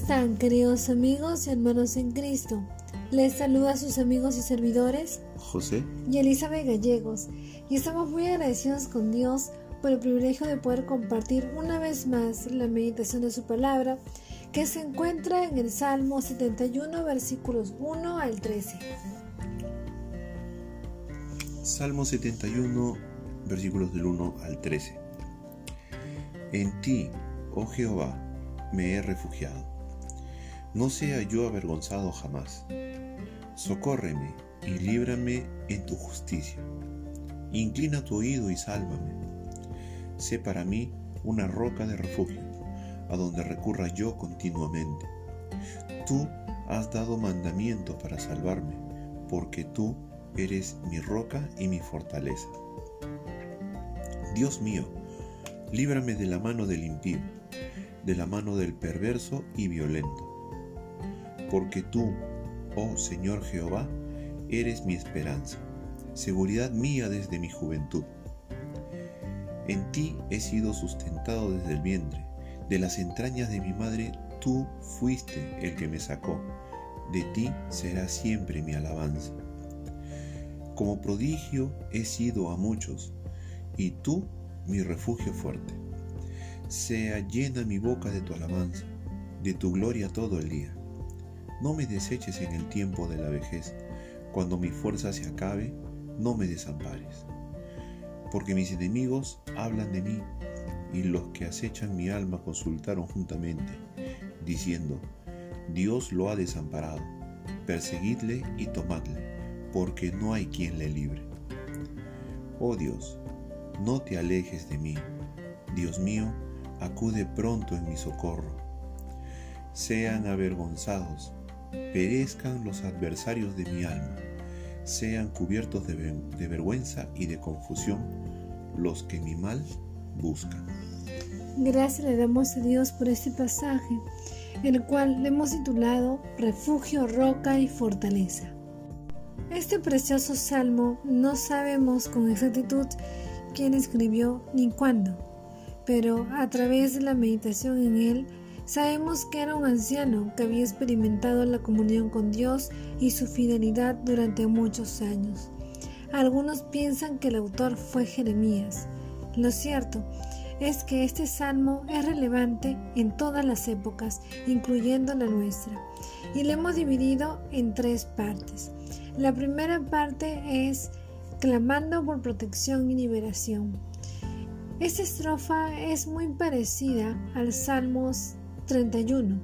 están, queridos amigos y hermanos en Cristo? Les saluda a sus amigos y servidores José y Elizabeth Gallegos y estamos muy agradecidos con Dios por el privilegio de poder compartir una vez más la meditación de su palabra que se encuentra en el Salmo 71 versículos 1 al 13. Salmo 71 versículos del 1 al 13. En ti, oh Jehová, me he refugiado. No sea yo avergonzado jamás. Socórreme y líbrame en tu justicia. Inclina tu oído y sálvame. Sé para mí una roca de refugio, a donde recurra yo continuamente. Tú has dado mandamiento para salvarme, porque tú eres mi roca y mi fortaleza. Dios mío, líbrame de la mano del impío de la mano del perverso y violento. Porque tú, oh Señor Jehová, eres mi esperanza, seguridad mía desde mi juventud. En ti he sido sustentado desde el vientre, de las entrañas de mi madre tú fuiste el que me sacó, de ti será siempre mi alabanza. Como prodigio he sido a muchos, y tú mi refugio fuerte sea llena mi boca de tu alabanza, de tu gloria todo el día. No me deseches en el tiempo de la vejez, cuando mi fuerza se acabe, no me desampares. Porque mis enemigos hablan de mí, y los que acechan mi alma consultaron juntamente, diciendo, Dios lo ha desamparado, perseguidle y tomadle, porque no hay quien le libre. Oh Dios, no te alejes de mí, Dios mío, acude pronto en mi socorro. Sean avergonzados, perezcan los adversarios de mi alma, sean cubiertos de, vergüenza y de confusión los que mi mal buscan. Gracias le damos a Dios por este pasaje, el cual le hemos titulado Refugio, Roca y Fortaleza. Este precioso salmo no sabemos con exactitud quién escribió ni cuándo, pero a través de la meditación en él sabemos que era un anciano que había experimentado la comunión con Dios y su fidelidad durante muchos años. Algunos piensan que el autor fue Jeremías. Lo cierto es que este salmo es relevante en todas las épocas, incluyendo la nuestra, y lo hemos dividido en tres partes. La primera parte es clamando por protección y liberación. Esta estrofa es muy parecida al Salmos 31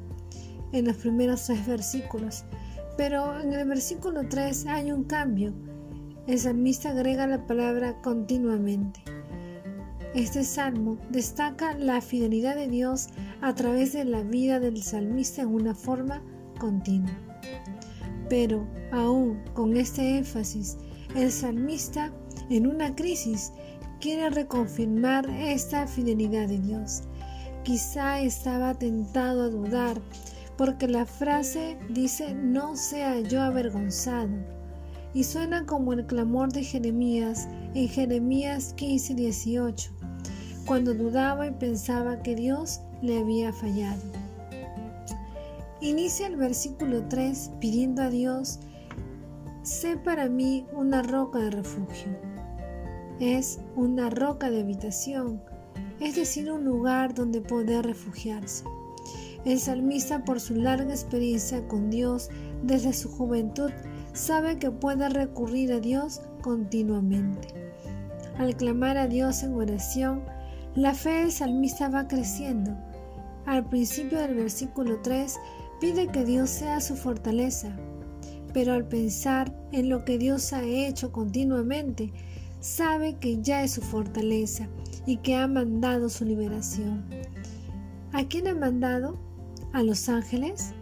en los primeros tres versículos, pero en el versículo 3 hay un cambio. El salmista agrega la palabra continuamente. Este salmo destaca la fidelidad de Dios a través de la vida del salmista en una forma continua. Pero aún con este énfasis, el salmista en una crisis quiere reconfirmar esta fidelidad de Dios. Quizá estaba tentado a dudar porque la frase dice no sea yo avergonzado y suena como el clamor de Jeremías en Jeremías 15, 18, cuando dudaba y pensaba que Dios le había fallado. Inicia el versículo 3 pidiendo a Dios, sé para mí una roca de refugio es una roca de habitación, es decir, un lugar donde poder refugiarse. El salmista, por su larga experiencia con Dios desde su juventud, sabe que puede recurrir a Dios continuamente. Al clamar a Dios en oración, la fe del salmista va creciendo. Al principio del versículo 3 pide que Dios sea su fortaleza, pero al pensar en lo que Dios ha hecho continuamente, sabe que ya es su fortaleza y que ha mandado su liberación. ¿A quién ha mandado? ¿A los ángeles?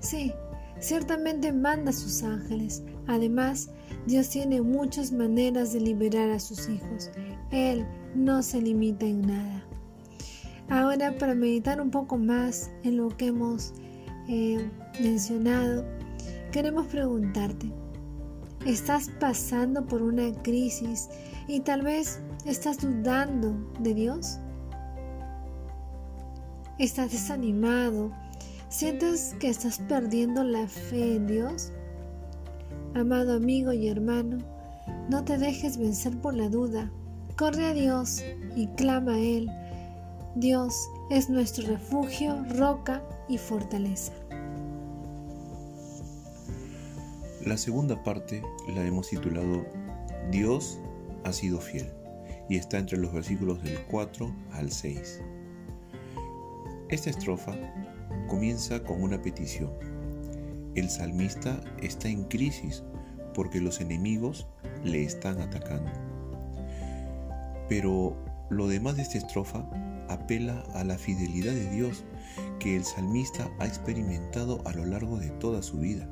Sí, ciertamente manda a sus ángeles. Además, Dios tiene muchas maneras de liberar a sus hijos. Él no se limita en nada. Ahora, para meditar un poco más en lo que hemos eh, mencionado, queremos preguntarte, estás pasando por una crisis y tal vez estás dudando de Dios. Estás desanimado, ¿Sientes que estás perdiendo la fe en Dios? Amado amigo y hermano, no te dejes vencer por la duda. Corre a Dios y clama a Él. Dios es nuestro refugio, roca y fortaleza. La segunda parte la hemos titulado Dios ha sido fiel y está entre los versículos del 4 al 6. Esta estrofa comienza con una petición. El salmista está en crisis porque los enemigos le están atacando. Pero lo demás de esta estrofa apela a la fidelidad de Dios que el salmista ha experimentado a lo largo de toda su vida.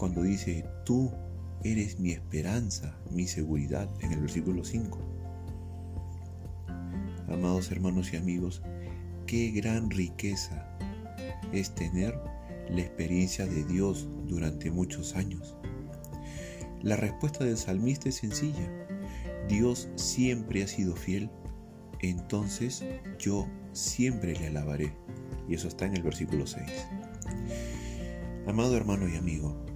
Cuando dice, tú eres mi esperanza, mi seguridad, en el versículo 5. Amados hermanos y amigos, qué gran riqueza es tener la experiencia de Dios durante muchos años. La respuesta del salmista es sencilla. Dios siempre ha sido fiel, entonces yo siempre le alabaré. Y eso está en el versículo 6. Amado hermano y amigo,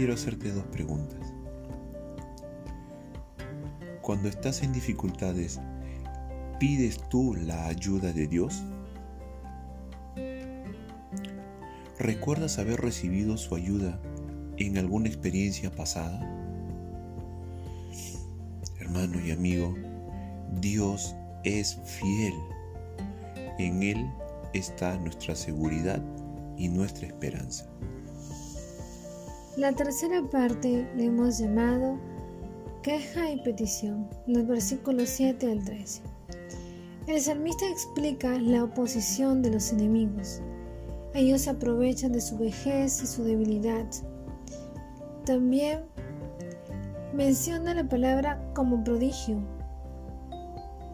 quiero hacerte dos preguntas. Cuando estás en dificultades, ¿pides tú la ayuda de Dios? ¿Recuerdas haber recibido su ayuda en alguna experiencia pasada? Hermano y amigo, Dios es fiel. En Él está nuestra seguridad y nuestra esperanza. La tercera parte le hemos llamado queja y petición, los versículos 7 al 13. El salmista explica la oposición de los enemigos ellos aprovechan de su vejez y su debilidad. También menciona la palabra como prodigio.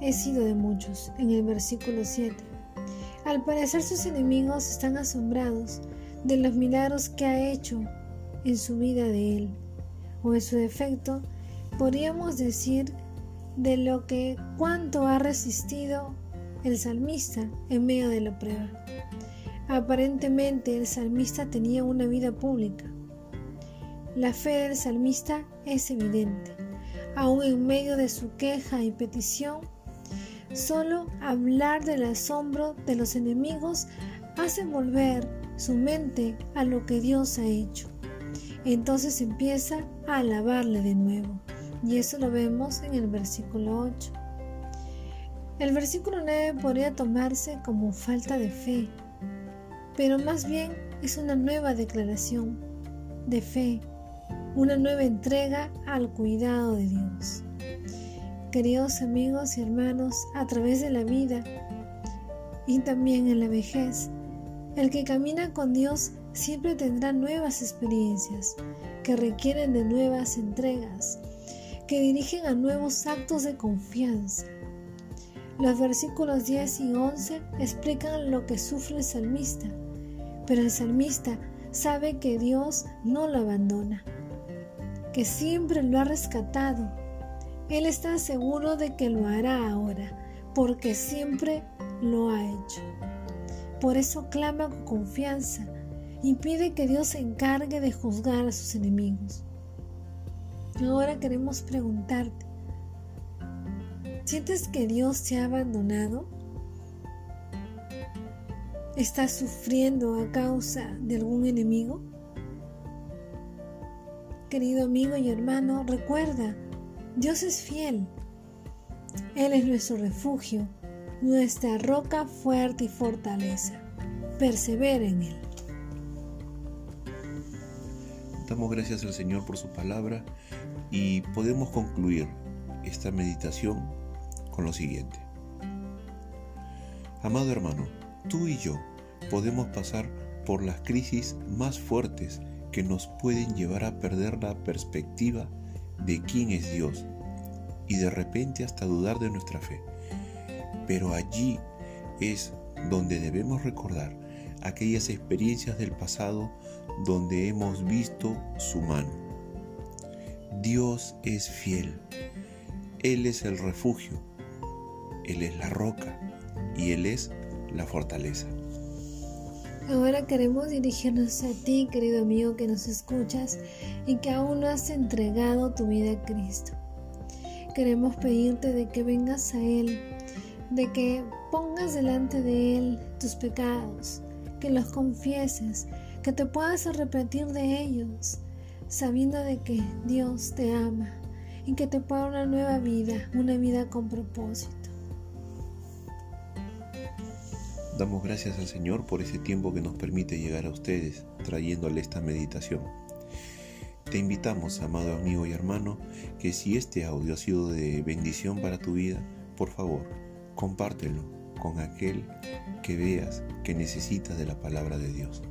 He sido de muchos, en el versículo 7. Al parecer sus enemigos están asombrados de los milagros que ha hecho en su vida de él, o en su defecto, podríamos decir de lo que cuánto ha resistido el salmista en medio de la prueba. Aparentemente el salmista tenía una vida pública. La fe del salmista es evidente. Aún en medio de su queja y petición, solo hablar del asombro de los enemigos hace volver su mente a lo que Dios ha hecho. Entonces empieza a alabarle de nuevo. Y eso lo vemos en el versículo 8. El versículo 9 podría tomarse como falta de fe, pero más bien es una nueva declaración de fe, una nueva entrega al cuidado de Dios. Queridos amigos y hermanos, a través de la vida y también en la vejez, el que camina con Dios siempre tendrá nuevas experiencias que requieren de nuevas entregas, que dirigen a nuevos actos de confianza. Los versículos 10 y 11 explican lo que sufre el salmista pero el salmista sabe que Dios no lo abandona, que siempre lo ha rescatado. Él está seguro de que lo hará ahora, porque siempre lo ha hecho. Por eso clama con confianza y pide que Dios se encargue de juzgar a sus enemigos. Ahora queremos preguntarte, ¿sientes que Dios te ha abandonado? ¿Estás sufriendo a causa de algún enemigo? Querido amigo y hermano, recuerda, Dios es fiel. Él es nuestro refugio, nuestra roca fuerte y fortaleza. Persevera en Él. Damos gracias al Señor por su palabra y podemos concluir esta meditación con lo siguiente. Amado hermano, tú y yo podemos pasar por las crisis más fuertes que nos pueden llevar a perder la perspectiva de quién es Dios y de repente hasta dudar de nuestra fe. Pero allí es donde debemos recordar aquellas experiencias del pasado donde hemos visto su mano. Dios es fiel, Él es el refugio, Él es la roca y Él es la fortaleza. Ahora queremos dirigirnos a ti, querido amigo que nos escuchas y que aún no has entregado tu vida a Cristo. Queremos pedirte de que vengas a Él, de que pongas delante de Él tus pecados, que los confieses, que te puedas arrepentir de ellos, sabiendo de que Dios te ama y que te pueda una nueva vida, una vida con propósito. Damos gracias al Señor por ese tiempo que nos permite llegar a ustedes trayéndole esta meditación. Te invitamos, amado amigo y hermano, que si este audio ha sido de bendición para tu vida, por favor, compártelo con aquel que veas que necesita de la palabra de Dios.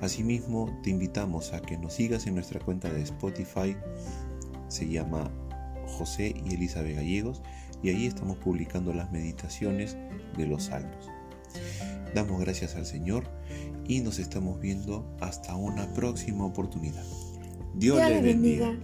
Asimismo, te invitamos a que nos sigas en nuestra cuenta de Spotify, se llama José y Elizabeth Gallegos, y ahí estamos publicando las meditaciones de los salmos. Damos gracias al Señor y nos estamos viendo hasta una próxima oportunidad. Dios, le bendiga.